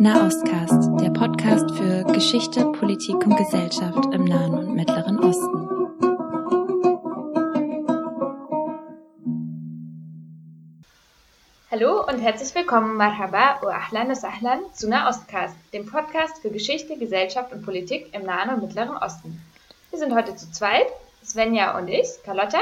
Nahostcast, der Podcast für Geschichte, Politik und Gesellschaft im Nahen und Mittleren Osten. Hallo und herzlich willkommen, Marhaba wa Ahlan wa Sahlan zu Nahostcast, dem Podcast für Geschichte, Gesellschaft und Politik im Nahen und Mittleren Osten. Wir sind heute zu zweit, Svenja und ich, Carlotta.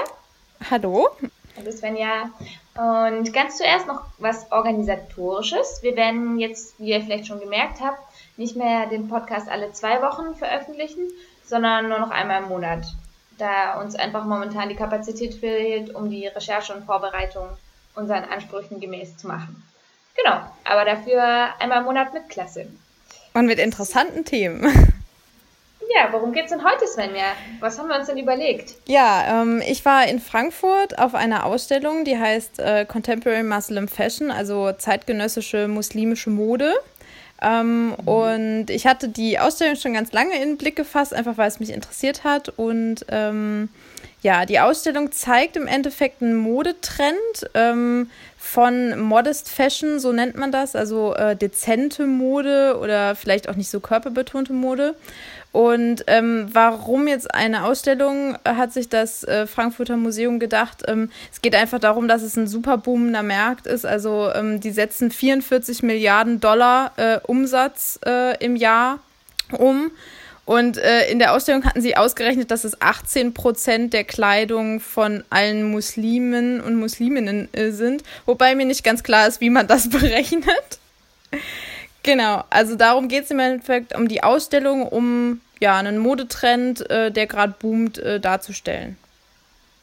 Hallo. Hallo Svenja. Und ganz zuerst noch was Organisatorisches. Wir werden jetzt, wie ihr vielleicht schon gemerkt habt, nicht mehr den Podcast alle zwei Wochen veröffentlichen, sondern nur noch einmal im Monat, da uns einfach momentan die Kapazität fehlt, um die Recherche und Vorbereitung unseren Ansprüchen gemäß zu machen. Genau, aber dafür einmal im Monat mit Klasse. Und mit interessanten Themen. Ja, worum geht's denn heute, Svenja? Was haben wir uns denn überlegt? Ja, ähm, ich war in Frankfurt auf einer Ausstellung, die heißt äh, Contemporary Muslim Fashion, also zeitgenössische muslimische Mode. Ähm, mhm. Und ich hatte die Ausstellung schon ganz lange in den Blick gefasst, einfach weil es mich interessiert hat. Und ähm, ja, die Ausstellung zeigt im Endeffekt einen Modetrend ähm, von Modest Fashion, so nennt man das, also äh, dezente Mode oder vielleicht auch nicht so körperbetonte Mode. Und ähm, warum jetzt eine Ausstellung, hat sich das äh, Frankfurter Museum gedacht. Ähm, es geht einfach darum, dass es ein super boomender Markt ist. Also ähm, die setzen 44 Milliarden Dollar äh, Umsatz äh, im Jahr um. Und äh, in der Ausstellung hatten sie ausgerechnet, dass es 18 Prozent der Kleidung von allen Muslimen und Musliminnen äh, sind. Wobei mir nicht ganz klar ist, wie man das berechnet. Genau, also darum geht es im Endeffekt um die Ausstellung, um ja einen Modetrend, äh, der gerade boomt, äh, darzustellen.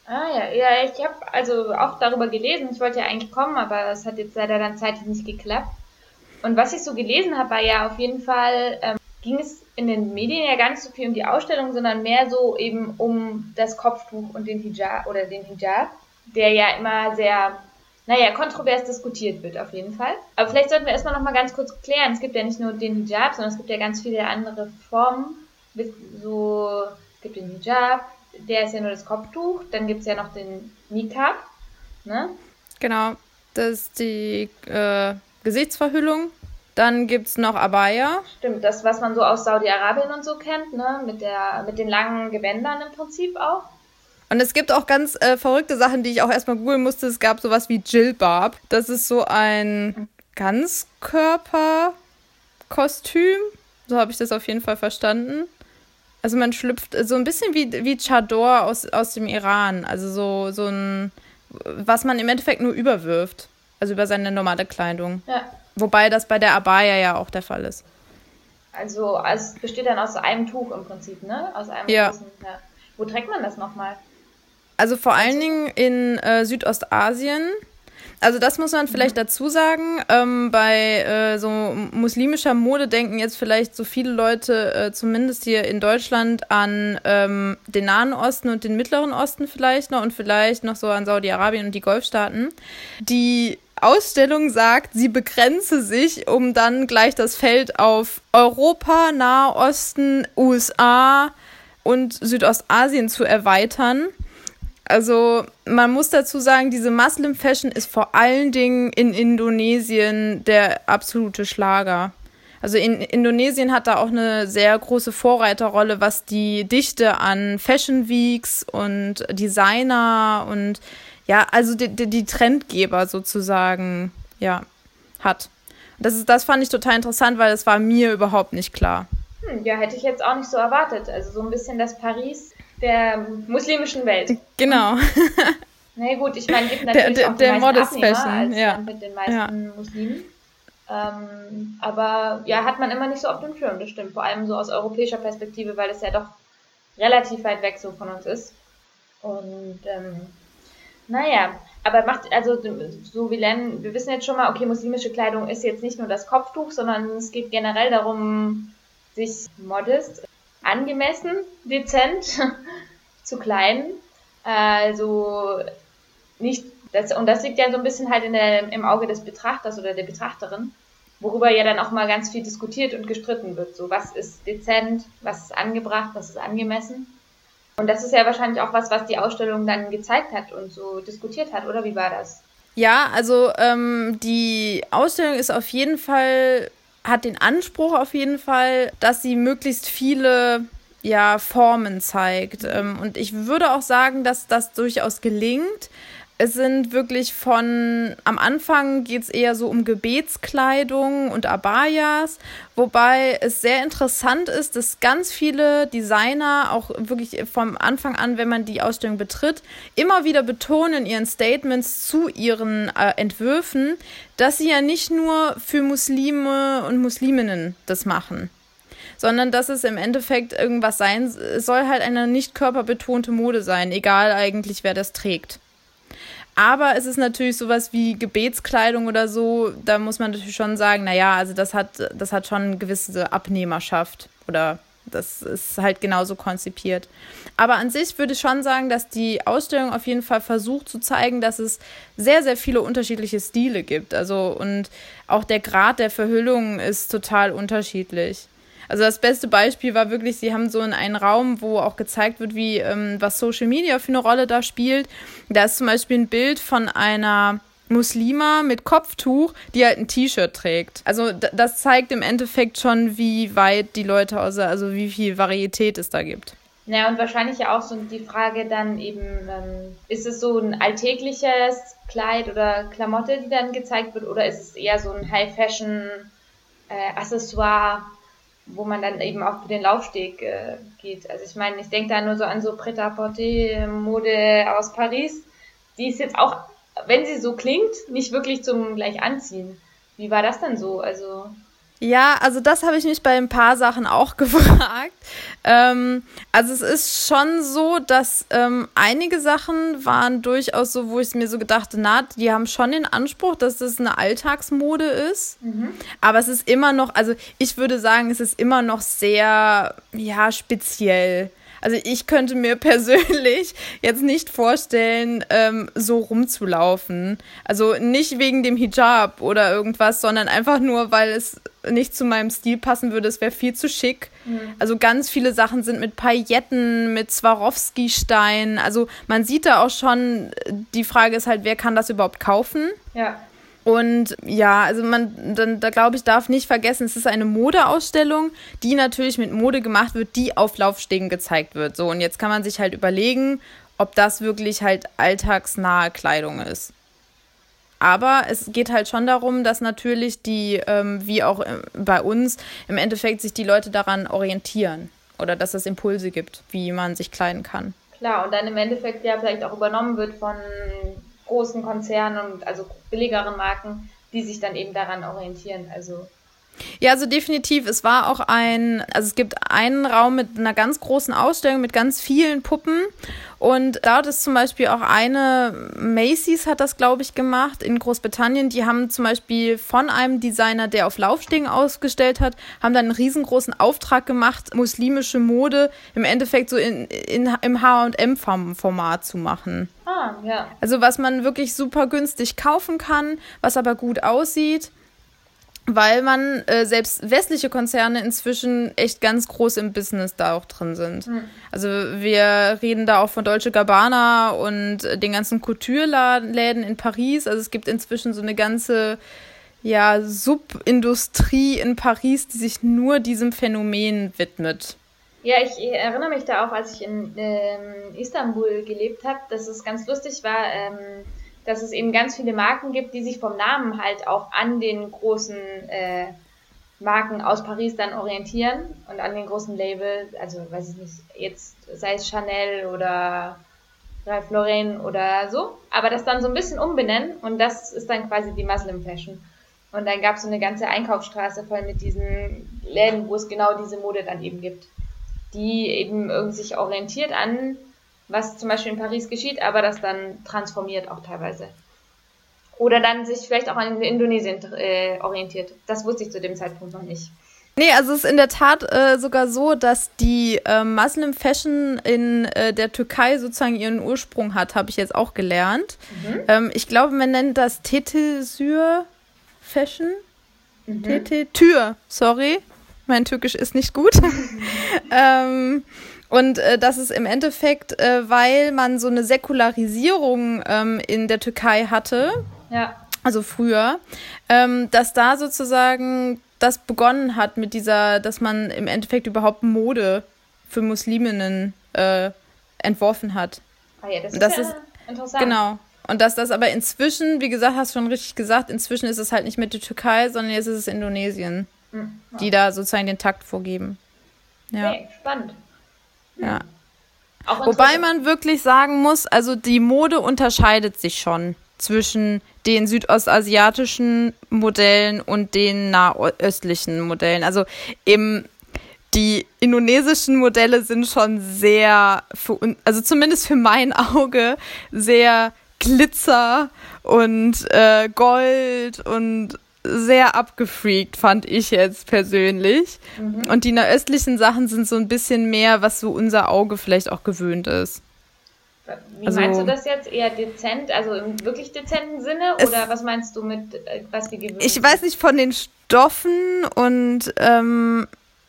Ah ja, ja, ich habe also auch darüber gelesen. Ich wollte ja eigentlich kommen, aber es hat jetzt leider dann zeitlich nicht geklappt. Und was ich so gelesen habe, war ja auf jeden Fall, ähm, ging es in den Medien ja gar nicht so viel um die Ausstellung, sondern mehr so eben um das Kopftuch und den Hijab oder den Hijab, der ja immer sehr naja, kontrovers diskutiert wird auf jeden Fall. Aber vielleicht sollten wir erstmal nochmal ganz kurz klären. Es gibt ja nicht nur den Hijab, sondern es gibt ja ganz viele andere Formen. So, es gibt den Hijab, der ist ja nur das Kopftuch. Dann gibt es ja noch den Niqab, ne? Genau, das ist die äh, Gesichtsverhüllung. Dann gibt es noch Abaya. Stimmt, das, was man so aus Saudi-Arabien und so kennt, ne? Mit, der, mit den langen Gewändern im Prinzip auch. Und es gibt auch ganz äh, verrückte Sachen, die ich auch erstmal googeln musste. Es gab sowas wie Jilbab. Das ist so ein Ganzkörperkostüm. So habe ich das auf jeden Fall verstanden. Also man schlüpft so ein bisschen wie, wie Chador aus, aus dem Iran. Also so, so ein, was man im Endeffekt nur überwirft. Also über seine normale Kleidung. Ja. Wobei das bei der Abaya ja auch der Fall ist. Also es besteht dann aus einem Tuch im Prinzip, ne? Aus einem ja. großen, ja. Wo trägt man das nochmal? Also vor allen Dingen in äh, Südostasien. Also das muss man vielleicht mhm. dazu sagen. Ähm, bei äh, so muslimischer Mode denken jetzt vielleicht so viele Leute, äh, zumindest hier in Deutschland, an ähm, den Nahen Osten und den Mittleren Osten vielleicht noch und vielleicht noch so an Saudi-Arabien und die Golfstaaten. Die Ausstellung sagt, sie begrenze sich, um dann gleich das Feld auf Europa, Nahosten, USA und Südostasien zu erweitern. Also man muss dazu sagen, diese Muslim Fashion ist vor allen Dingen in Indonesien der absolute Schlager. Also in Indonesien hat da auch eine sehr große Vorreiterrolle, was die Dichte an Fashion Weeks und Designer und ja, also die, die, die Trendgeber sozusagen, ja, hat. Das, ist, das fand ich total interessant, weil das war mir überhaupt nicht klar. Hm, ja, hätte ich jetzt auch nicht so erwartet. Also so ein bisschen das Paris der muslimischen Welt. Genau. Na nee, gut, ich meine, gibt natürlich der, auch der die meisten Abnehmer Fashion, als ja. mit den meisten ja. Muslimen. Ähm, aber ja, hat man immer nicht so auf dem Schirm, das stimmt. Vor allem so aus europäischer Perspektive, weil es ja doch relativ weit weg so von uns ist. Und ähm, naja, aber macht, also so wie Len, wir wissen jetzt schon mal, okay, muslimische Kleidung ist jetzt nicht nur das Kopftuch, sondern es geht generell darum, sich modest angemessen, dezent zu klein. Also nicht, das, und das liegt ja so ein bisschen halt in der, im Auge des Betrachters oder der Betrachterin, worüber ja dann auch mal ganz viel diskutiert und gestritten wird. So, was ist dezent, was ist angebracht, was ist angemessen. Und das ist ja wahrscheinlich auch was, was die Ausstellung dann gezeigt hat und so diskutiert hat, oder wie war das? Ja, also ähm, die Ausstellung ist auf jeden Fall hat den Anspruch auf jeden Fall, dass sie möglichst viele ja, Formen zeigt. Ähm, und ich würde auch sagen, dass das durchaus gelingt. Es sind wirklich von, am Anfang geht es eher so um Gebetskleidung und Abayas, wobei es sehr interessant ist, dass ganz viele Designer auch wirklich vom Anfang an, wenn man die Ausstellung betritt, immer wieder betonen in ihren Statements zu ihren äh, Entwürfen, dass sie ja nicht nur für Muslime und Musliminnen das machen sondern dass es im Endeffekt irgendwas sein soll halt eine nicht körperbetonte Mode sein, egal eigentlich wer das trägt. Aber es ist natürlich sowas wie Gebetskleidung oder so, da muss man natürlich schon sagen, naja, also das hat, das hat schon eine gewisse Abnehmerschaft oder das ist halt genauso konzipiert. Aber an sich würde ich schon sagen, dass die Ausstellung auf jeden Fall versucht zu zeigen, dass es sehr, sehr viele unterschiedliche Stile gibt. Also und auch der Grad der Verhüllung ist total unterschiedlich. Also das beste Beispiel war wirklich, sie haben so in einen Raum, wo auch gezeigt wird, wie ähm, was Social Media für eine Rolle da spielt. Da ist zum Beispiel ein Bild von einer Muslima mit Kopftuch, die halt ein T-Shirt trägt. Also das zeigt im Endeffekt schon, wie weit die Leute aus, also wie viel Varietät es da gibt. Ja, und wahrscheinlich ja auch so die Frage dann eben, ähm, ist es so ein alltägliches Kleid oder Klamotte, die dann gezeigt wird, oder ist es eher so ein High-Fashion-Accessoire, äh, wo man dann eben auch für den Laufsteg äh, geht. Also ich meine, ich denke da nur so an so Pret-à-Porter-Mode aus Paris. Die ist jetzt auch, wenn sie so klingt, nicht wirklich zum gleich anziehen. Wie war das denn so? Also ja, also das habe ich mich bei ein paar Sachen auch gefragt. Ähm, also es ist schon so, dass ähm, einige Sachen waren durchaus so, wo ich mir so gedacht na, die haben schon den Anspruch, dass das eine Alltagsmode ist. Mhm. Aber es ist immer noch, also ich würde sagen, es ist immer noch sehr, ja, speziell. Also ich könnte mir persönlich jetzt nicht vorstellen, ähm, so rumzulaufen. Also nicht wegen dem Hijab oder irgendwas, sondern einfach nur, weil es nicht zu meinem Stil passen würde. Es wäre viel zu schick. Mhm. Also ganz viele Sachen sind mit Pailletten, mit Swarovski-Steinen. Also man sieht da auch schon, die Frage ist halt, wer kann das überhaupt kaufen? Ja. Und ja, also man, dann, da glaube ich, darf nicht vergessen, es ist eine Modeausstellung, die natürlich mit Mode gemacht wird, die auf Laufstegen gezeigt wird. So, und jetzt kann man sich halt überlegen, ob das wirklich halt alltagsnahe Kleidung ist. Aber es geht halt schon darum, dass natürlich die, ähm, wie auch äh, bei uns, im Endeffekt sich die Leute daran orientieren. Oder dass es Impulse gibt, wie man sich kleiden kann. Klar, und dann im Endeffekt ja vielleicht auch übernommen wird von großen Konzernen und also billigeren Marken, die sich dann eben daran orientieren. Also ja, also definitiv. Es war auch ein, also es gibt einen Raum mit einer ganz großen Ausstellung mit ganz vielen Puppen. Und dort ist zum Beispiel auch eine, Macy's hat das, glaube ich, gemacht in Großbritannien. Die haben zum Beispiel von einem Designer, der auf Laufstegen ausgestellt hat, haben dann einen riesengroßen Auftrag gemacht, muslimische Mode im Endeffekt so in, in, im HM-Format zu machen. Ah, ja. Also was man wirklich super günstig kaufen kann, was aber gut aussieht weil man äh, selbst westliche Konzerne inzwischen echt ganz groß im Business da auch drin sind. Mhm. Also wir reden da auch von Deutsche Gabbana und den ganzen Couture-Läden in Paris. Also es gibt inzwischen so eine ganze ja, Subindustrie in Paris, die sich nur diesem Phänomen widmet. Ja, ich erinnere mich da auch, als ich in ähm, Istanbul gelebt habe, dass es ganz lustig war. Ähm, dass es eben ganz viele Marken gibt, die sich vom Namen halt auch an den großen äh, Marken aus Paris dann orientieren und an den großen Labels, also weiß ich nicht, jetzt sei es Chanel oder Ralph Lauren oder so, aber das dann so ein bisschen umbenennen und das ist dann quasi die Muslim Fashion. Und dann gab es so eine ganze Einkaufsstraße voll mit diesen Läden, wo es genau diese Mode dann eben gibt, die eben sich orientiert an was zum Beispiel in Paris geschieht, aber das dann transformiert auch teilweise. Oder dann sich vielleicht auch an Indonesien äh, orientiert. Das wusste ich zu dem Zeitpunkt noch nicht. Nee, also es ist in der Tat äh, sogar so, dass die äh, Muslim Fashion in äh, der Türkei sozusagen ihren Ursprung hat, habe ich jetzt auch gelernt. Mhm. Ähm, ich glaube, man nennt das Tetesür Fashion. Mhm. Tete Tür, sorry. Mein Türkisch ist nicht gut. ähm, und äh, das ist im Endeffekt, äh, weil man so eine Säkularisierung ähm, in der Türkei hatte. Ja. Also früher, ähm, dass da sozusagen das begonnen hat mit dieser, dass man im Endeffekt überhaupt Mode für Musliminnen äh, entworfen hat. Ah ja, das, ist, das ja ist interessant. Genau. Und dass das aber inzwischen, wie gesagt, hast du schon richtig gesagt, inzwischen ist es halt nicht mehr die Türkei, sondern jetzt ist es Indonesien, mhm. die da sozusagen den Takt vorgeben. Ja. Okay, spannend. Ja. Wobei man wirklich sagen muss, also die Mode unterscheidet sich schon zwischen den südostasiatischen Modellen und den nahöstlichen Modellen. Also im die indonesischen Modelle sind schon sehr, für, also zumindest für mein Auge, sehr Glitzer und äh, Gold und sehr abgefreakt, fand ich jetzt persönlich. Mhm. Und die nahöstlichen Sachen sind so ein bisschen mehr, was so unser Auge vielleicht auch gewöhnt ist. Wie also, meinst du das jetzt? Eher dezent, also im wirklich dezenten Sinne? Oder was meinst du mit, äh, was die gewöhnt Ich weiß nicht, von den Stoffen und ähm,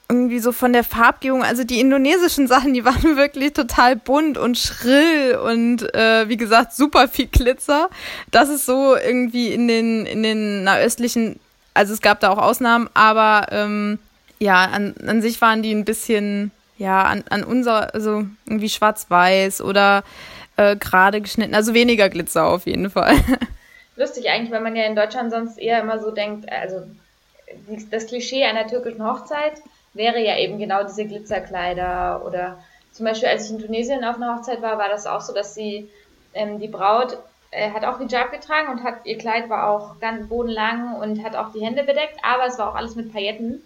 irgendwie so von der Farbgebung, also die indonesischen Sachen, die waren wirklich total bunt und schrill und äh, wie gesagt super viel Glitzer. Das ist so irgendwie in den in den nahöstlichen, also es gab da auch Ausnahmen, aber ähm, ja, an, an sich waren die ein bisschen ja an, an unser, also irgendwie schwarz-weiß oder äh, gerade geschnitten, also weniger Glitzer auf jeden Fall. Lustig eigentlich, weil man ja in Deutschland sonst eher immer so denkt, also das Klischee einer türkischen Hochzeit wäre ja eben genau diese Glitzerkleider oder zum Beispiel als ich in Tunesien auf einer Hochzeit war, war das auch so, dass sie ähm, die Braut äh, hat auch Hijab getragen und hat ihr Kleid war auch ganz bodenlang und hat auch die Hände bedeckt, aber es war auch alles mit Pailletten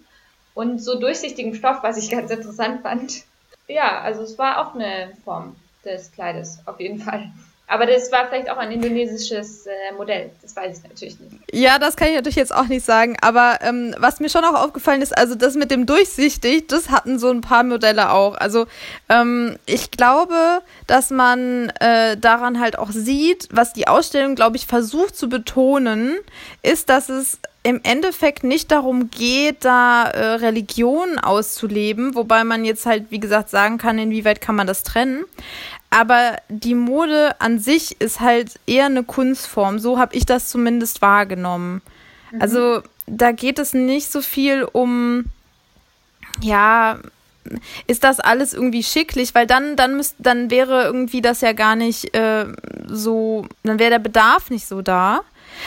und so durchsichtigem Stoff, was ich ganz interessant fand. Ja, also es war auch eine Form des Kleides, auf jeden Fall. Aber das war vielleicht auch ein indonesisches äh, Modell. Das weiß ich natürlich nicht. Ja, das kann ich natürlich jetzt auch nicht sagen. Aber ähm, was mir schon auch aufgefallen ist, also das mit dem durchsichtig, das hatten so ein paar Modelle auch. Also ähm, ich glaube, dass man äh, daran halt auch sieht, was die Ausstellung, glaube ich, versucht zu betonen, ist, dass es im Endeffekt nicht darum geht, da äh, Religionen auszuleben, wobei man jetzt halt, wie gesagt, sagen kann, inwieweit kann man das trennen. Aber die Mode an sich ist halt eher eine Kunstform. So habe ich das zumindest wahrgenommen. Mhm. Also da geht es nicht so viel um, ja, ist das alles irgendwie schicklich, weil dann, dann müsst, dann wäre irgendwie das ja gar nicht äh, so, dann wäre der Bedarf nicht so da.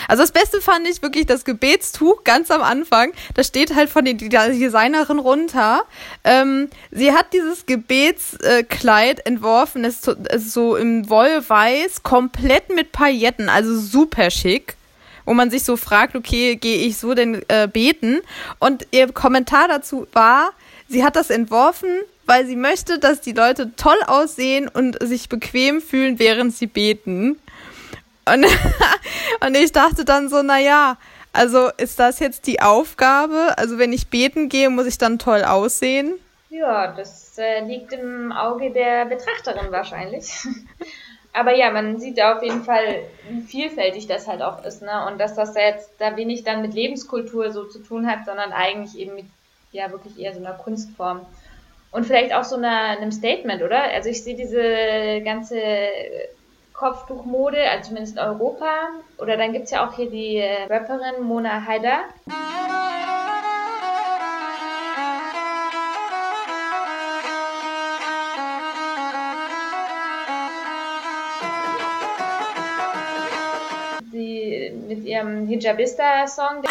Also das Beste fand ich wirklich das Gebetstuch ganz am Anfang. Da steht halt von der Designerin runter. Ähm, sie hat dieses Gebetskleid entworfen. Es ist so im Wollweiß, komplett mit Pailletten, also super schick wo man sich so fragt, okay, gehe ich so denn äh, beten? Und ihr Kommentar dazu war, sie hat das entworfen, weil sie möchte, dass die Leute toll aussehen und sich bequem fühlen, während sie beten. Und, und ich dachte dann so, naja, also ist das jetzt die Aufgabe? Also wenn ich beten gehe, muss ich dann toll aussehen? Ja, das äh, liegt im Auge der Betrachterin wahrscheinlich. Aber ja, man sieht auf jeden Fall, wie vielfältig das halt auch ist, ne? Und dass das jetzt da wenig dann mit Lebenskultur so zu tun hat, sondern eigentlich eben mit, ja, wirklich eher so einer Kunstform. Und vielleicht auch so einer, einem Statement, oder? Also ich sehe diese ganze Kopftuchmode, also zumindest in Europa. Oder dann gibt es ja auch hier die äh, Rapperin Mona Haider. Sie mit ihrem Hijabista-Song.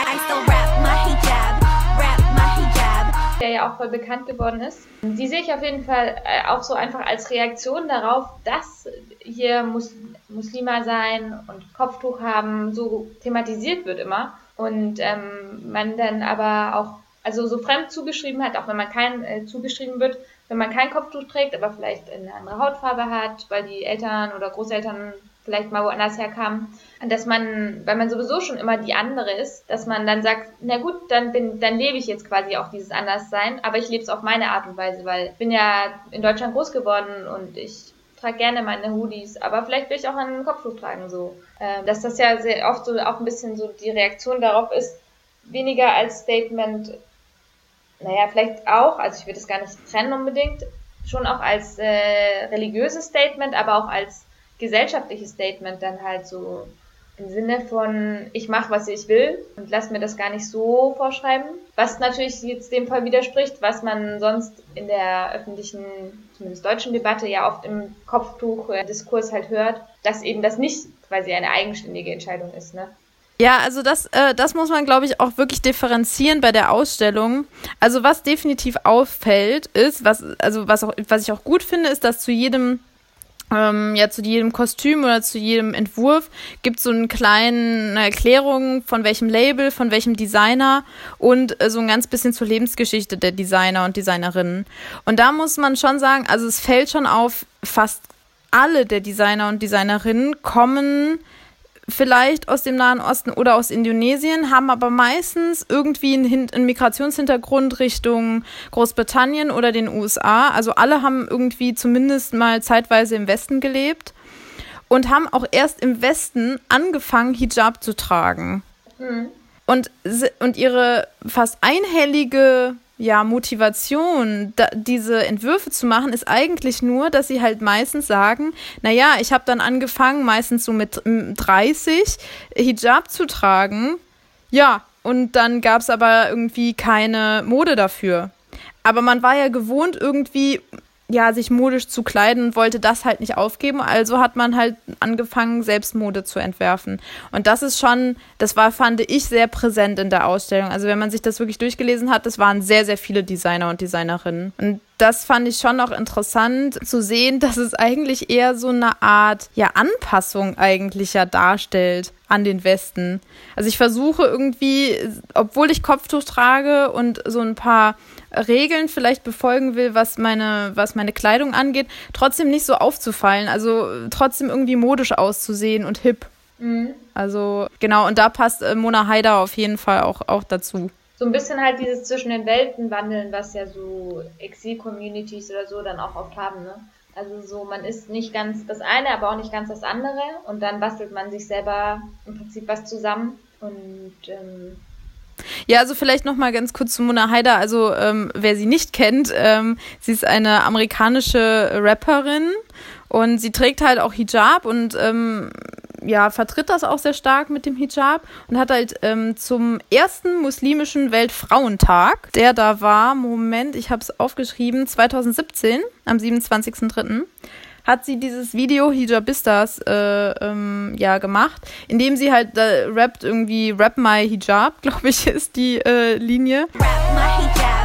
Der ja auch voll bekannt geworden ist. Die sehe ich auf jeden Fall äh, auch so einfach als Reaktion darauf, dass hier Mus Muslima sein und Kopftuch haben so thematisiert wird immer. Und ähm, man dann aber auch, also so fremd zugeschrieben hat, auch wenn man kein äh, zugeschrieben wird, wenn man kein Kopftuch trägt, aber vielleicht eine andere Hautfarbe hat, weil die Eltern oder Großeltern vielleicht mal woanders herkam, dass man, weil man sowieso schon immer die andere ist, dass man dann sagt, na gut, dann bin, dann lebe ich jetzt quasi auch dieses Anderssein, aber ich lebe es auf meine Art und Weise, weil ich bin ja in Deutschland groß geworden und ich trage gerne meine Hoodies, aber vielleicht will ich auch einen Kopftuch tragen, so. Äh, dass das ja sehr oft so auch ein bisschen so die Reaktion darauf ist, weniger als Statement, naja, vielleicht auch, also ich würde es gar nicht trennen unbedingt, schon auch als äh, religiöses Statement, aber auch als gesellschaftliches Statement dann halt so im Sinne von, ich mache, was ich will und lass mir das gar nicht so vorschreiben. Was natürlich jetzt dem Fall widerspricht, was man sonst in der öffentlichen, zumindest deutschen Debatte ja oft im Kopftuch-Diskurs halt hört, dass eben das nicht quasi eine eigenständige Entscheidung ist. Ne? Ja, also das, äh, das muss man, glaube ich, auch wirklich differenzieren bei der Ausstellung. Also was definitiv auffällt, ist, was, also was, auch, was ich auch gut finde, ist, dass zu jedem ähm, ja zu jedem Kostüm oder zu jedem Entwurf gibt es so einen kleinen, eine Erklärung von welchem Label, von welchem Designer und äh, so ein ganz bisschen zur Lebensgeschichte der Designer und Designerinnen. Und da muss man schon sagen, also es fällt schon auf, fast alle der Designer und Designerinnen kommen vielleicht aus dem Nahen Osten oder aus Indonesien, haben aber meistens irgendwie einen, einen, Migrationshintergrund Richtung Großbritannien oder den USA. Also alle haben irgendwie zumindest mal zeitweise im Westen gelebt und haben auch erst im Westen angefangen, Hijab zu tragen. Mhm. Und, und ihre fast einhellige ja, Motivation, da, diese Entwürfe zu machen, ist eigentlich nur, dass sie halt meistens sagen, naja, ich habe dann angefangen, meistens so mit 30 Hijab zu tragen. Ja, und dann gab es aber irgendwie keine Mode dafür. Aber man war ja gewohnt, irgendwie ja, sich modisch zu kleiden und wollte das halt nicht aufgeben. Also hat man halt angefangen, selbst Mode zu entwerfen. Und das ist schon, das war, fand ich, sehr präsent in der Ausstellung. Also wenn man sich das wirklich durchgelesen hat, das waren sehr, sehr viele Designer und Designerinnen. Und das fand ich schon noch interessant zu sehen, dass es eigentlich eher so eine Art ja, Anpassung eigentlich ja darstellt an den Westen. Also ich versuche irgendwie, obwohl ich Kopftuch trage und so ein paar Regeln vielleicht befolgen will, was meine, was meine Kleidung angeht, trotzdem nicht so aufzufallen. Also trotzdem irgendwie modisch auszusehen und hip. Mhm. Also genau, und da passt äh, Mona Haider auf jeden Fall auch, auch dazu. So ein bisschen halt dieses zwischen den Welten wandeln, was ja so Exil-Communities oder so dann auch oft haben, ne? Also so, man ist nicht ganz das eine, aber auch nicht ganz das andere und dann bastelt man sich selber im Prinzip was zusammen und ähm, ja, also vielleicht noch mal ganz kurz zu Mona Haider. Also ähm, wer sie nicht kennt, ähm, sie ist eine amerikanische Rapperin und sie trägt halt auch Hijab und ähm, ja, vertritt das auch sehr stark mit dem Hijab und hat halt ähm, zum ersten muslimischen Weltfrauentag, der da war, Moment, ich habe es aufgeschrieben, 2017, am 27.03., hat sie dieses Video Hijabistas äh, ähm, ja gemacht, in dem sie halt äh, rappt irgendwie Rap My Hijab, glaube ich, ist die äh, Linie. Rap my hijab,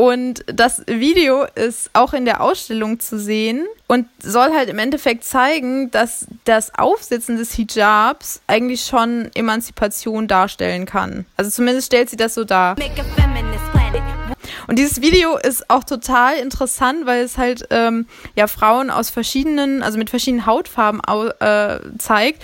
Und das Video ist auch in der Ausstellung zu sehen und soll halt im Endeffekt zeigen, dass das Aufsetzen des Hijabs eigentlich schon Emanzipation darstellen kann. Also zumindest stellt sie das so dar. Und dieses Video ist auch total interessant, weil es halt ähm, ja Frauen aus verschiedenen, also mit verschiedenen Hautfarben äh, zeigt.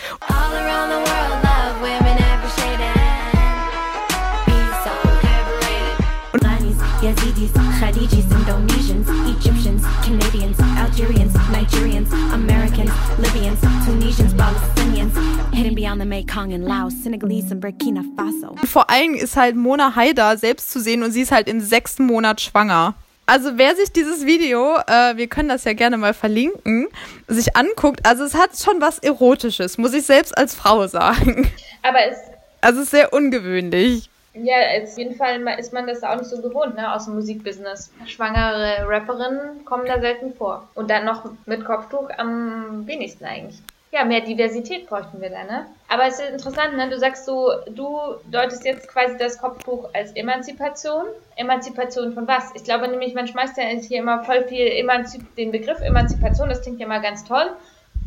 Yazidis, Khadijis, Indonesians, Egyptians, Canadians, Algerians, Nigerians, Americans, Libyans, Tunisians, Palestinians, hidden beyond the Mekong in Laos, Senegalese und Burkina Faso. Vor allem ist halt Mona Haida selbst zu sehen und sie ist halt im sechsten Monat schwanger. Also wer sich dieses Video, äh, wir können das ja gerne mal verlinken, sich anguckt, also es hat schon was Erotisches, muss ich selbst als Frau sagen. Aber es... Also es ist sehr ungewöhnlich. Ja, auf jeden Fall ist man das auch nicht so gewohnt, ne, aus dem Musikbusiness. Schwangere Rapperinnen kommen da selten vor. Und dann noch mit Kopftuch am wenigsten eigentlich. Ja, mehr Diversität bräuchten wir da, ne? Aber es ist interessant, ne? Du sagst so, du deutest jetzt quasi das Kopftuch als Emanzipation. Emanzipation von was? Ich glaube nämlich, man schmeißt ja hier immer voll viel Emanzip den Begriff Emanzipation, das klingt ja immer ganz toll.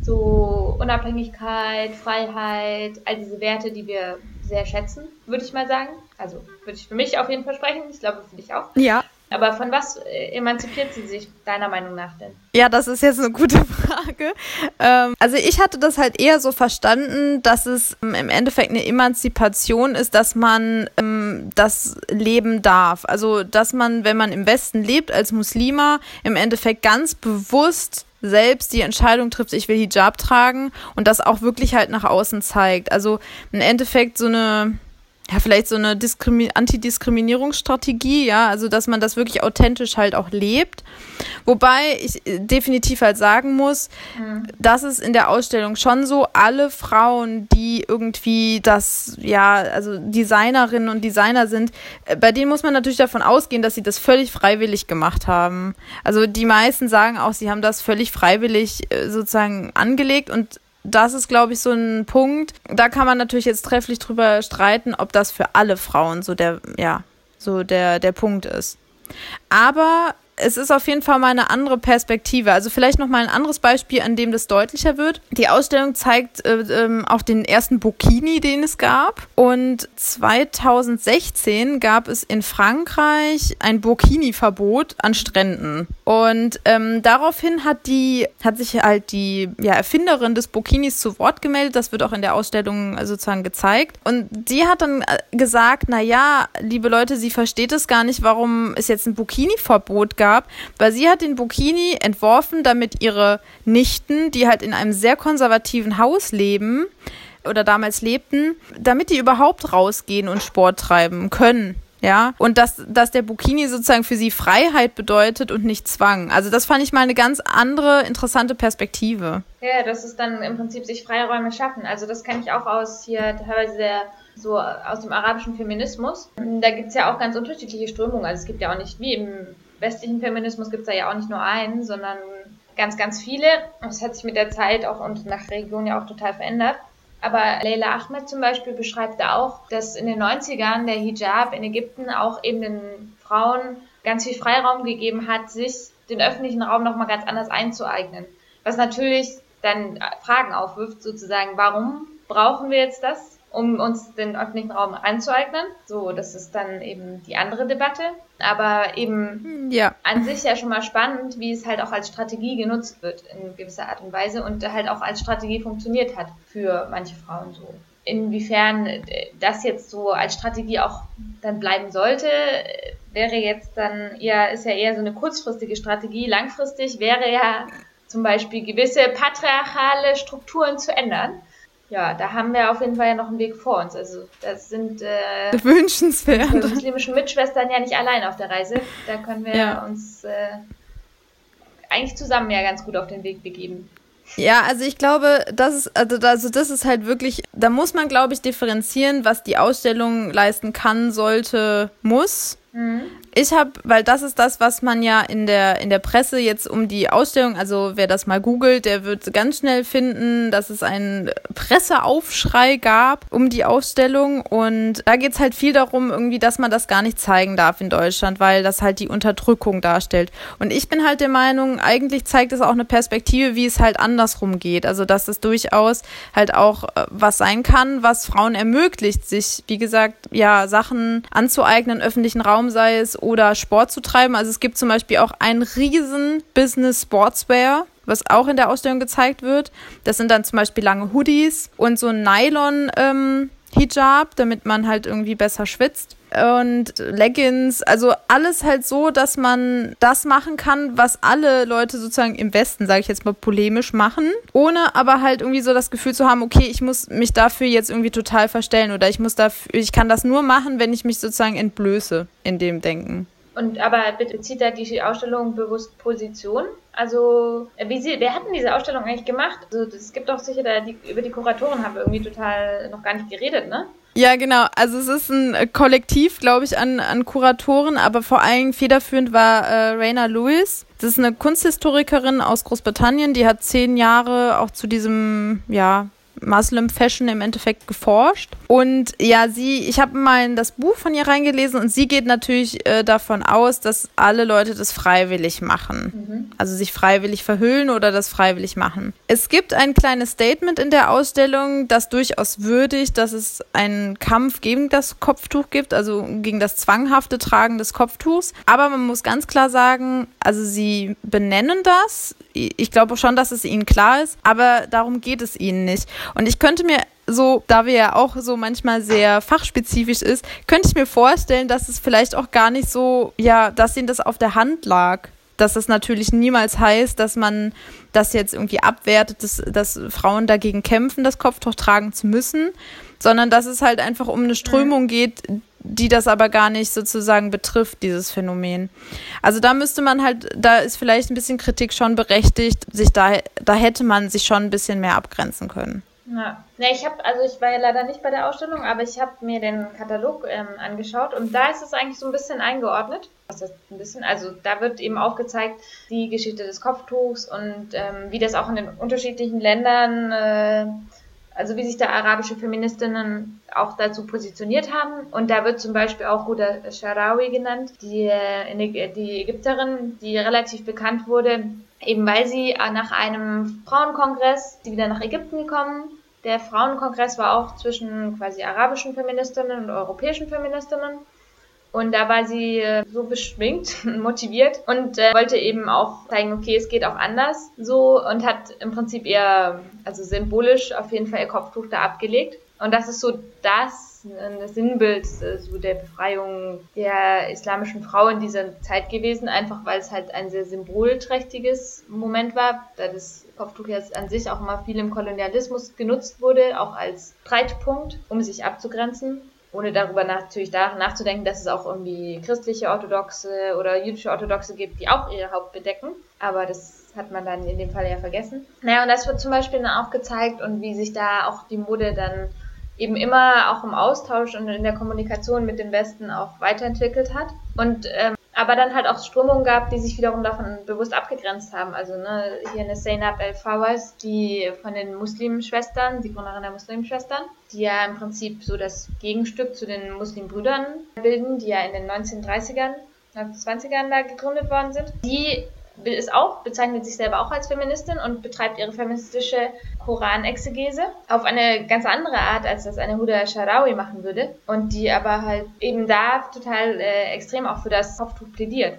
So Unabhängigkeit, Freiheit, all diese Werte, die wir sehr schätzen, würde ich mal sagen. Also würde ich für mich auf jeden Fall sprechen. Ich glaube für dich auch. Ja. Aber von was äh, emanzipiert sie sich deiner Meinung nach denn? Ja, das ist jetzt eine gute Frage. Ähm, also ich hatte das halt eher so verstanden, dass es ähm, im Endeffekt eine Emanzipation ist, dass man ähm, das leben darf. Also dass man, wenn man im Westen lebt als Muslima, im Endeffekt ganz bewusst selbst die Entscheidung trifft, ich will Hijab tragen und das auch wirklich halt nach außen zeigt. Also im Endeffekt so eine ja, vielleicht so eine Diskrimi Antidiskriminierungsstrategie, ja, also dass man das wirklich authentisch halt auch lebt. Wobei ich äh, definitiv halt sagen muss, mhm. dass es in der Ausstellung schon so, alle Frauen, die irgendwie das, ja, also Designerinnen und Designer sind, äh, bei denen muss man natürlich davon ausgehen, dass sie das völlig freiwillig gemacht haben. Also die meisten sagen auch, sie haben das völlig freiwillig äh, sozusagen angelegt und das ist, glaube ich, so ein Punkt. Da kann man natürlich jetzt trefflich drüber streiten, ob das für alle Frauen so der, ja, so der, der Punkt ist. Aber es ist auf jeden Fall mal eine andere Perspektive. Also vielleicht noch mal ein anderes Beispiel, an dem das deutlicher wird. Die Ausstellung zeigt äh, ähm, auch den ersten Burkini, den es gab. Und 2016 gab es in Frankreich ein Burkini-Verbot an Stränden. Und ähm, daraufhin hat die, hat sich halt die ja, Erfinderin des Burkinis zu Wort gemeldet. Das wird auch in der Ausstellung sozusagen gezeigt. Und die hat dann äh, gesagt, na ja, liebe Leute, sie versteht es gar nicht, warum es jetzt ein Burkini-Verbot gab gab, weil sie hat den Burkini entworfen, damit ihre Nichten, die halt in einem sehr konservativen Haus leben oder damals lebten, damit die überhaupt rausgehen und Sport treiben können. Ja, und dass, dass der Burkini sozusagen für sie Freiheit bedeutet und nicht Zwang. Also das fand ich mal eine ganz andere, interessante Perspektive. Ja, das ist dann im Prinzip sich Freiräume schaffen. Also das kenne ich auch aus hier teilweise der so aus dem arabischen Feminismus. Da gibt es ja auch ganz unterschiedliche Strömungen. Also es gibt ja auch nicht wie im westlichen Feminismus gibt es da ja auch nicht nur einen, sondern ganz, ganz viele. Das hat sich mit der Zeit auch und nach Region ja auch total verändert. Aber Leila Ahmed zum Beispiel beschreibt auch, dass in den 90ern der Hijab in Ägypten auch eben den Frauen ganz viel Freiraum gegeben hat, sich den öffentlichen Raum nochmal ganz anders einzueignen. Was natürlich dann Fragen aufwirft, sozusagen, warum brauchen wir jetzt das? Um uns den öffentlichen Raum anzueignen. So, das ist dann eben die andere Debatte. Aber eben ja. an sich ja schon mal spannend, wie es halt auch als Strategie genutzt wird in gewisser Art und Weise und halt auch als Strategie funktioniert hat für manche Frauen so. Inwiefern das jetzt so als Strategie auch dann bleiben sollte, wäre jetzt dann eher, ist ja eher so eine kurzfristige Strategie. Langfristig wäre ja zum Beispiel gewisse patriarchale Strukturen zu ändern ja, da haben wir auf jeden Fall ja noch einen Weg vor uns. Also das sind äh, wünschenswert. Die muslimischen Mitschwestern ja nicht allein auf der Reise. Da können wir ja. uns äh, eigentlich zusammen ja ganz gut auf den Weg begeben. Ja, also ich glaube, das ist, also, also das ist halt wirklich, da muss man, glaube ich, differenzieren, was die Ausstellung leisten kann, sollte, muss. Mhm. Ich habe, weil das ist das, was man ja in der, in der Presse jetzt um die Ausstellung, also wer das mal googelt, der wird ganz schnell finden, dass es einen Presseaufschrei gab um die Ausstellung. Und da geht's halt viel darum, irgendwie, dass man das gar nicht zeigen darf in Deutschland, weil das halt die Unterdrückung darstellt. Und ich bin halt der Meinung, eigentlich zeigt es auch eine Perspektive, wie es halt andersrum geht. Also, dass es durchaus halt auch äh, was sein kann, was Frauen ermöglicht, sich, wie gesagt, ja, Sachen anzueignen, öffentlichen Raum sei es oder Sport zu treiben. Also es gibt zum Beispiel auch ein riesen Business Sportswear, was auch in der Ausstellung gezeigt wird. Das sind dann zum Beispiel lange Hoodies und so ein Nylon ähm, Hijab, damit man halt irgendwie besser schwitzt und Leggings, also alles halt so, dass man das machen kann, was alle Leute sozusagen im Westen, sage ich jetzt mal polemisch machen, ohne aber halt irgendwie so das Gefühl zu haben, okay, ich muss mich dafür jetzt irgendwie total verstellen oder ich muss dafür, ich kann das nur machen, wenn ich mich sozusagen entblöße in dem Denken. Und aber bezieht da die Ausstellung bewusst Position? Also, wie sie, wer hat denn diese Ausstellung eigentlich gemacht? Also, es gibt doch sicher da, die, über die Kuratoren haben wir irgendwie total noch gar nicht geredet, ne? Ja, genau. Also es ist ein äh, Kollektiv, glaube ich, an, an Kuratoren, aber vor allem federführend war äh, Raina Lewis. Das ist eine Kunsthistorikerin aus Großbritannien, die hat zehn Jahre auch zu diesem, ja, Muslim Fashion im Endeffekt geforscht. Und ja, sie, ich habe mal in das Buch von ihr reingelesen und sie geht natürlich äh, davon aus, dass alle Leute das freiwillig machen. Mhm. Also sich freiwillig verhüllen oder das freiwillig machen. Es gibt ein kleines Statement in der Ausstellung, das durchaus würdigt, dass es einen Kampf gegen das Kopftuch gibt, also gegen das zwanghafte Tragen des Kopftuchs. Aber man muss ganz klar sagen, also sie benennen das. Ich glaube schon, dass es ihnen klar ist, aber darum geht es ihnen nicht. Und ich könnte mir so, da wir ja auch so manchmal sehr fachspezifisch ist, könnte ich mir vorstellen, dass es vielleicht auch gar nicht so, ja, dass ihnen das auf der Hand lag dass das natürlich niemals heißt, dass man das jetzt irgendwie abwertet, dass, dass Frauen dagegen kämpfen, das Kopftuch tragen zu müssen, sondern dass es halt einfach um eine Strömung geht, die das aber gar nicht sozusagen betrifft, dieses Phänomen. Also da müsste man halt, da ist vielleicht ein bisschen Kritik schon berechtigt, sich da, da hätte man sich schon ein bisschen mehr abgrenzen können. Ja, ne, ich habe, also ich war ja leider nicht bei der Ausstellung, aber ich habe mir den Katalog ähm, angeschaut und da ist es eigentlich so ein bisschen eingeordnet. Was heißt ein bisschen? Also da wird eben aufgezeigt die Geschichte des Kopftuchs und ähm, wie das auch in den unterschiedlichen Ländern äh, also wie sich da arabische Feministinnen auch dazu positioniert haben. Und da wird zum Beispiel auch Huda Sharawi genannt, die, äh, die Ägypterin, die relativ bekannt wurde, eben weil sie nach einem Frauenkongress, die wieder nach Ägypten gekommen. Der Frauenkongress war auch zwischen quasi arabischen Feministinnen und europäischen Feministinnen. Und da war sie äh, so beschwingt, motiviert und äh, wollte eben auch zeigen, okay, es geht auch anders so und hat im Prinzip eher, also symbolisch auf jeden Fall ihr Kopftuch da abgelegt. Und das ist so das, äh, das Sinnbild äh, so der Befreiung der islamischen Frau in dieser Zeit gewesen, einfach weil es halt ein sehr symbolträchtiges Moment war, da das Kopftuch jetzt an sich auch immer viel im Kolonialismus genutzt wurde, auch als Streitpunkt, um sich abzugrenzen ohne darüber natürlich nachzudenken, dass es auch irgendwie christliche Orthodoxe oder jüdische Orthodoxe gibt, die auch ihr Haupt bedecken. Aber das hat man dann in dem Fall ja vergessen. Naja, und das wird zum Beispiel dann auch gezeigt und wie sich da auch die Mode dann eben immer auch im Austausch und in der Kommunikation mit dem Westen auch weiterentwickelt hat. Und ähm, aber dann halt auch Strömungen gab, die sich wiederum davon bewusst abgegrenzt haben. Also ne, hier eine Zainab El-Fawaz, die von den Muslimschwestern, die Gründerin der Muslimschwestern, die ja im Prinzip so das Gegenstück zu den Muslimbrüdern bilden, die ja in den 1930ern, 1920ern da gegründet worden sind. Die ist auch, bezeichnet sich selber auch als Feministin und betreibt ihre feministische Koranexegese auf eine ganz andere Art, als das eine Huda Sharawi machen würde und die aber halt eben da total äh, extrem auch für das Kopftuch plädiert.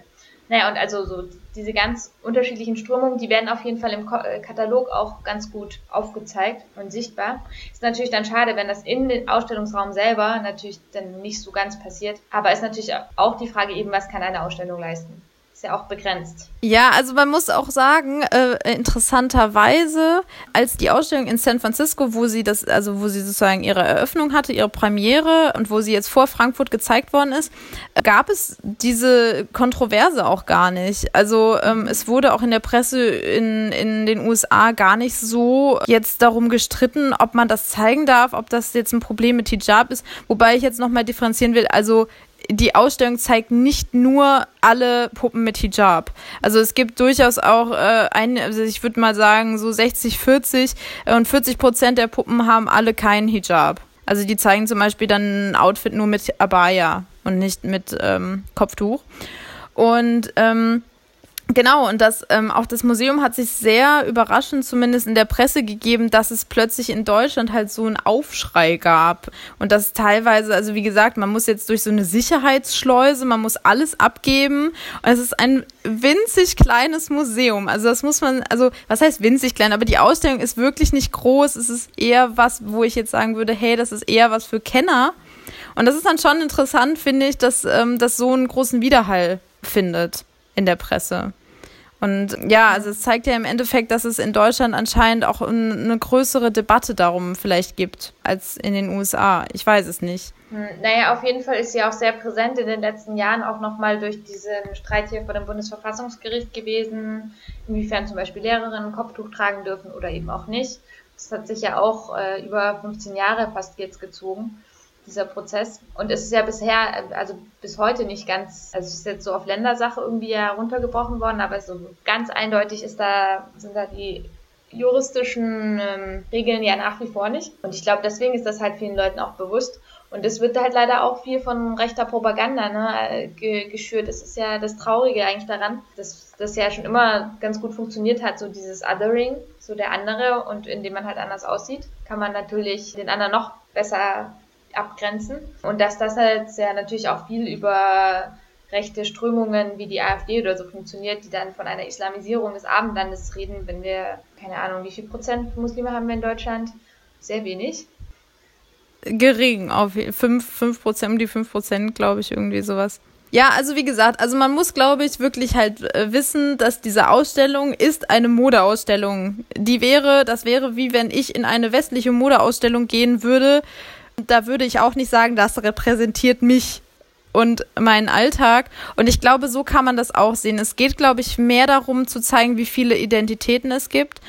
Naja, und also so diese ganz unterschiedlichen Strömungen, die werden auf jeden Fall im äh, Katalog auch ganz gut aufgezeigt und sichtbar. Ist natürlich dann schade, wenn das in den Ausstellungsraum selber natürlich dann nicht so ganz passiert. Aber ist natürlich auch die Frage eben, was kann eine Ausstellung leisten? Ist ja auch begrenzt. Ja, also man muss auch sagen, äh, interessanterweise, als die Ausstellung in San Francisco, wo sie das, also wo sie sozusagen ihre Eröffnung hatte, ihre Premiere und wo sie jetzt vor Frankfurt gezeigt worden ist, äh, gab es diese Kontroverse auch gar nicht. Also ähm, es wurde auch in der Presse in, in den USA gar nicht so jetzt darum gestritten, ob man das zeigen darf, ob das jetzt ein Problem mit Hijab ist. Wobei ich jetzt nochmal differenzieren will, also die Ausstellung zeigt nicht nur alle Puppen mit Hijab. Also es gibt durchaus auch äh, ein, also ich würde mal sagen so 60, 40 äh, und 40 Prozent der Puppen haben alle keinen Hijab. Also die zeigen zum Beispiel dann ein Outfit nur mit Abaya und nicht mit ähm, Kopftuch. Und ähm, Genau, und das ähm, auch das Museum hat sich sehr überraschend, zumindest in der Presse gegeben, dass es plötzlich in Deutschland halt so einen Aufschrei gab. Und das teilweise, also wie gesagt, man muss jetzt durch so eine Sicherheitsschleuse, man muss alles abgeben. Und es ist ein winzig kleines Museum. Also das muss man, also was heißt winzig klein, aber die Ausstellung ist wirklich nicht groß. Es ist eher was, wo ich jetzt sagen würde, hey, das ist eher was für Kenner. Und das ist dann schon interessant, finde ich, dass ähm, das so einen großen Widerhall findet in der Presse. Und ja, also es zeigt ja im Endeffekt, dass es in Deutschland anscheinend auch eine größere Debatte darum vielleicht gibt als in den USA. Ich weiß es nicht. Hm, naja, auf jeden Fall ist sie auch sehr präsent in den letzten Jahren, auch nochmal durch diesen Streit hier vor dem Bundesverfassungsgericht gewesen, inwiefern zum Beispiel Lehrerinnen Kopftuch tragen dürfen oder eben auch nicht. Das hat sich ja auch äh, über 15 Jahre fast jetzt gezogen dieser Prozess. Und es ist ja bisher, also bis heute nicht ganz, also es ist jetzt so auf Ländersache irgendwie ja runtergebrochen worden, aber so ganz eindeutig ist da, sind da die juristischen ähm, Regeln ja nach wie vor nicht. Und ich glaube, deswegen ist das halt vielen Leuten auch bewusst. Und es wird halt leider auch viel von rechter Propaganda ne, ge geschürt. Das ist ja das Traurige eigentlich daran, dass das ja schon immer ganz gut funktioniert hat, so dieses Othering, so der andere und indem man halt anders aussieht, kann man natürlich den anderen noch besser abgrenzen. Und dass das halt ja natürlich auch viel über rechte Strömungen wie die AfD oder so funktioniert, die dann von einer Islamisierung des Abendlandes reden, wenn wir, keine Ahnung, wie viel Prozent Muslime haben wir in Deutschland? Sehr wenig. Gering, auf 5, 5 Prozent, um die 5 Prozent, glaube ich, irgendwie sowas. Ja, also wie gesagt, also man muss, glaube ich, wirklich halt äh, wissen, dass diese Ausstellung ist eine Modeausstellung. Die wäre, das wäre wie wenn ich in eine westliche Modeausstellung gehen würde. Da würde ich auch nicht sagen, das repräsentiert mich und meinen Alltag. Und ich glaube, so kann man das auch sehen. Es geht, glaube ich, mehr darum zu zeigen, wie viele Identitäten es gibt.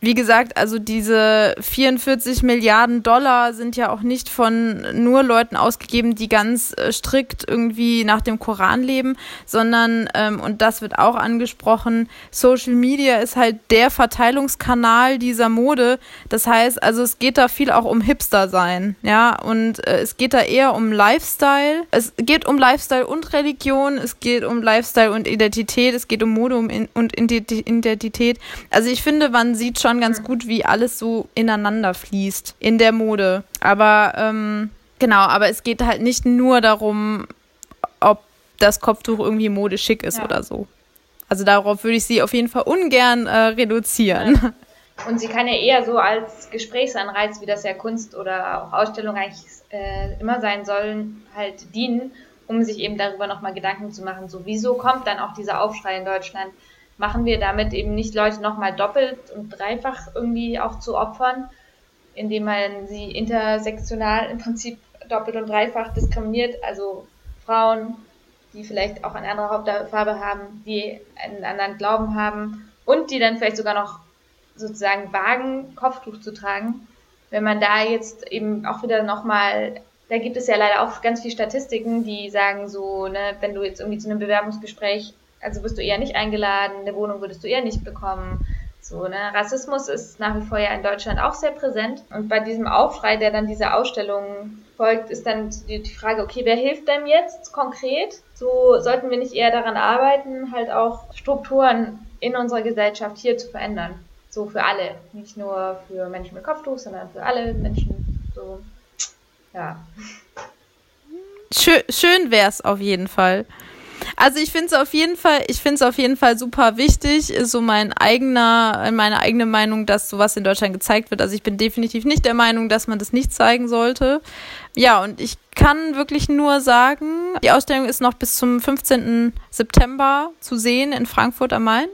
Wie gesagt, also diese 44 Milliarden Dollar sind ja auch nicht von nur Leuten ausgegeben, die ganz äh, strikt irgendwie nach dem Koran leben, sondern, ähm, und das wird auch angesprochen, Social Media ist halt der Verteilungskanal dieser Mode. Das heißt, also es geht da viel auch um Hipster sein, ja, und äh, es geht da eher um Lifestyle. Es geht um Lifestyle und Religion, es geht um Lifestyle und Identität, es geht um Mode und Identität. Also ich finde, man sieht schon schon ganz gut, wie alles so ineinander fließt in der Mode. Aber ähm, genau, aber es geht halt nicht nur darum, ob das Kopftuch irgendwie modeschick ist ja. oder so. Also darauf würde ich sie auf jeden Fall ungern äh, reduzieren. Ja. Und sie kann ja eher so als Gesprächsanreiz, wie das ja Kunst oder auch Ausstellung eigentlich äh, immer sein sollen, halt dienen, um sich eben darüber nochmal Gedanken zu machen. So, wieso kommt dann auch dieser Aufschrei in Deutschland? Machen wir damit eben nicht Leute nochmal doppelt und dreifach irgendwie auch zu opfern, indem man sie intersektional im Prinzip doppelt und dreifach diskriminiert, also Frauen, die vielleicht auch eine andere Hauptfarbe haben, die einen anderen Glauben haben und die dann vielleicht sogar noch sozusagen wagen, Kopftuch zu tragen. Wenn man da jetzt eben auch wieder nochmal, da gibt es ja leider auch ganz viele Statistiken, die sagen so, ne, wenn du jetzt irgendwie zu einem Bewerbungsgespräch also wirst du eher nicht eingeladen, eine Wohnung würdest du eher nicht bekommen. So, ne? Rassismus ist nach wie vor ja in Deutschland auch sehr präsent. Und bei diesem Aufschrei, der dann dieser Ausstellung folgt, ist dann die, Frage, okay, wer hilft denn jetzt konkret? So sollten wir nicht eher daran arbeiten, halt auch Strukturen in unserer Gesellschaft hier zu verändern. So für alle. Nicht nur für Menschen mit Kopftuch, sondern für alle Menschen. So, ja. Schön, schön wäre es auf jeden Fall. Also ich finde es auf jeden Fall, ich finde es auf jeden Fall super wichtig, ist so mein eigener, meine eigene Meinung, dass sowas in Deutschland gezeigt wird. Also ich bin definitiv nicht der Meinung, dass man das nicht zeigen sollte. Ja, und ich kann wirklich nur sagen, die Ausstellung ist noch bis zum 15. September zu sehen in Frankfurt am Main.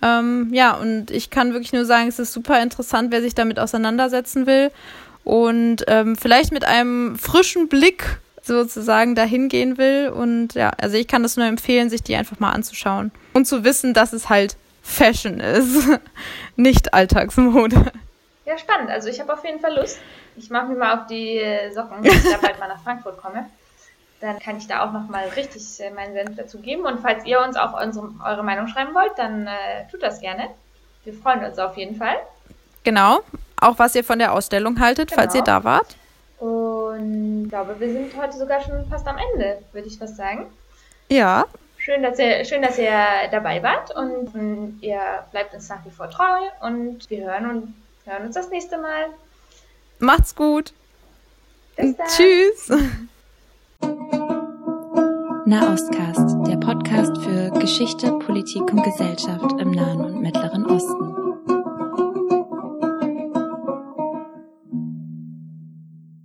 Ähm, ja, und ich kann wirklich nur sagen, es ist super interessant, wer sich damit auseinandersetzen will. Und ähm, vielleicht mit einem frischen Blick sozusagen dahin gehen will. Und ja, also ich kann das nur empfehlen, sich die einfach mal anzuschauen. Und zu wissen, dass es halt Fashion ist, nicht Alltagsmode. Ja, spannend. Also ich habe auf jeden Fall Lust. Ich mache mir mal auf die Socken, wenn ich da bald mal nach Frankfurt komme. Dann kann ich da auch nochmal richtig äh, meinen Senf dazu geben. Und falls ihr uns auch unsere, eure Meinung schreiben wollt, dann äh, tut das gerne. Wir freuen uns auf jeden Fall. Genau. Auch was ihr von der Ausstellung haltet, genau. falls ihr da wart. Und ich glaube, wir sind heute sogar schon fast am Ende, würde ich fast sagen. Ja. Schön, dass ihr, schön, dass ihr dabei wart und ihr bleibt uns nach wie vor treu und wir hören, und, hören uns das nächste Mal. Macht's gut. Bis dann. Tschüss. Nahostcast, der Podcast für Geschichte, Politik und Gesellschaft im Nahen und Mittleren Osten.